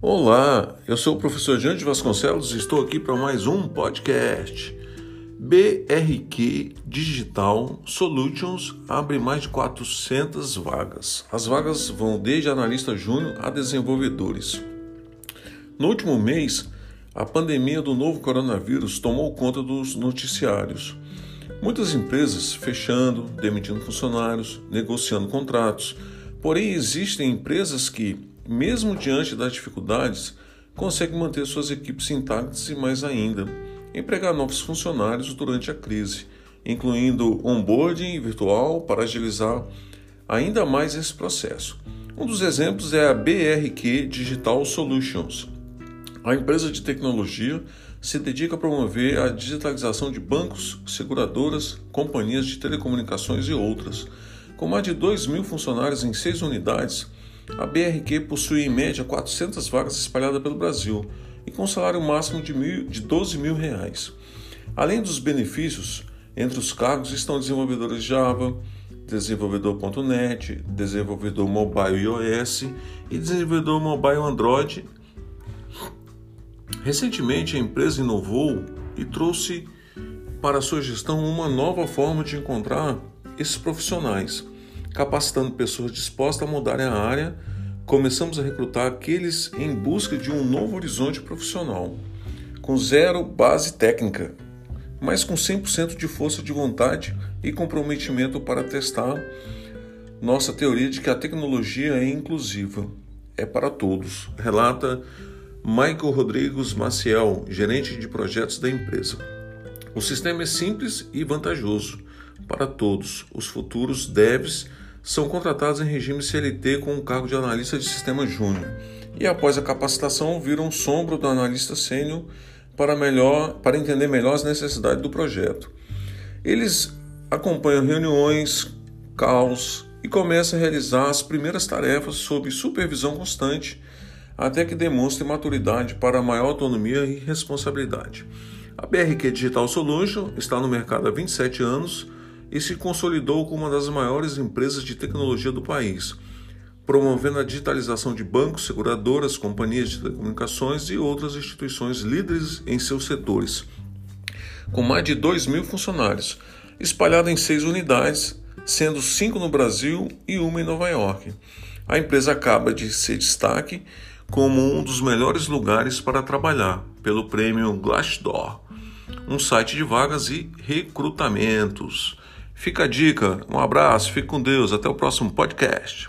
Olá, eu sou o professor Jante Vasconcelos e estou aqui para mais um podcast. BRQ Digital Solutions abre mais de 400 vagas. As vagas vão desde analista júnior a desenvolvedores. No último mês, a pandemia do novo coronavírus tomou conta dos noticiários. Muitas empresas fechando, demitindo funcionários, negociando contratos. Porém, existem empresas que mesmo diante das dificuldades, consegue manter suas equipes intactas e mais ainda, empregar novos funcionários durante a crise, incluindo onboarding virtual para agilizar ainda mais esse processo. Um dos exemplos é a BRQ Digital Solutions. A empresa de tecnologia se dedica a promover a digitalização de bancos, seguradoras, companhias de telecomunicações e outras. Com mais de 2 mil funcionários em seis unidades, a BRQ possui em média 400 vagas espalhadas pelo Brasil e com salário máximo de, mil, de 12 mil reais. Além dos benefícios, entre os cargos estão desenvolvedores Java, desenvolvedor.net, desenvolvedor mobile iOS e desenvolvedor mobile Android. Recentemente, a empresa inovou e trouxe para sua gestão uma nova forma de encontrar esses profissionais capacitando pessoas dispostas a mudarem a área, começamos a recrutar aqueles em busca de um novo horizonte profissional, com zero base técnica, mas com 100% de força de vontade e comprometimento para testar nossa teoria de que a tecnologia é inclusiva, é para todos, relata Michael Rodrigues Maciel, gerente de projetos da empresa. O sistema é simples e vantajoso para todos. Os futuros devs são contratados em regime CLT com o cargo de analista de sistema júnior e após a capacitação viram sombra do analista sênior para melhor para entender melhor as necessidades do projeto. Eles acompanham reuniões, caos e começam a realizar as primeiras tarefas sob supervisão constante até que demonstre maturidade para maior autonomia e responsabilidade. A BRQ Digital Solution está no mercado há 27 anos e se consolidou como uma das maiores empresas de tecnologia do país, promovendo a digitalização de bancos, seguradoras, companhias de telecomunicações e outras instituições líderes em seus setores. Com mais de 2 mil funcionários, espalhada em seis unidades, sendo cinco no Brasil e uma em Nova York. A empresa acaba de ser destaque como um dos melhores lugares para trabalhar pelo prêmio Glassdoor, um site de vagas e recrutamentos. Fica a dica, um abraço, fique com Deus, até o próximo podcast.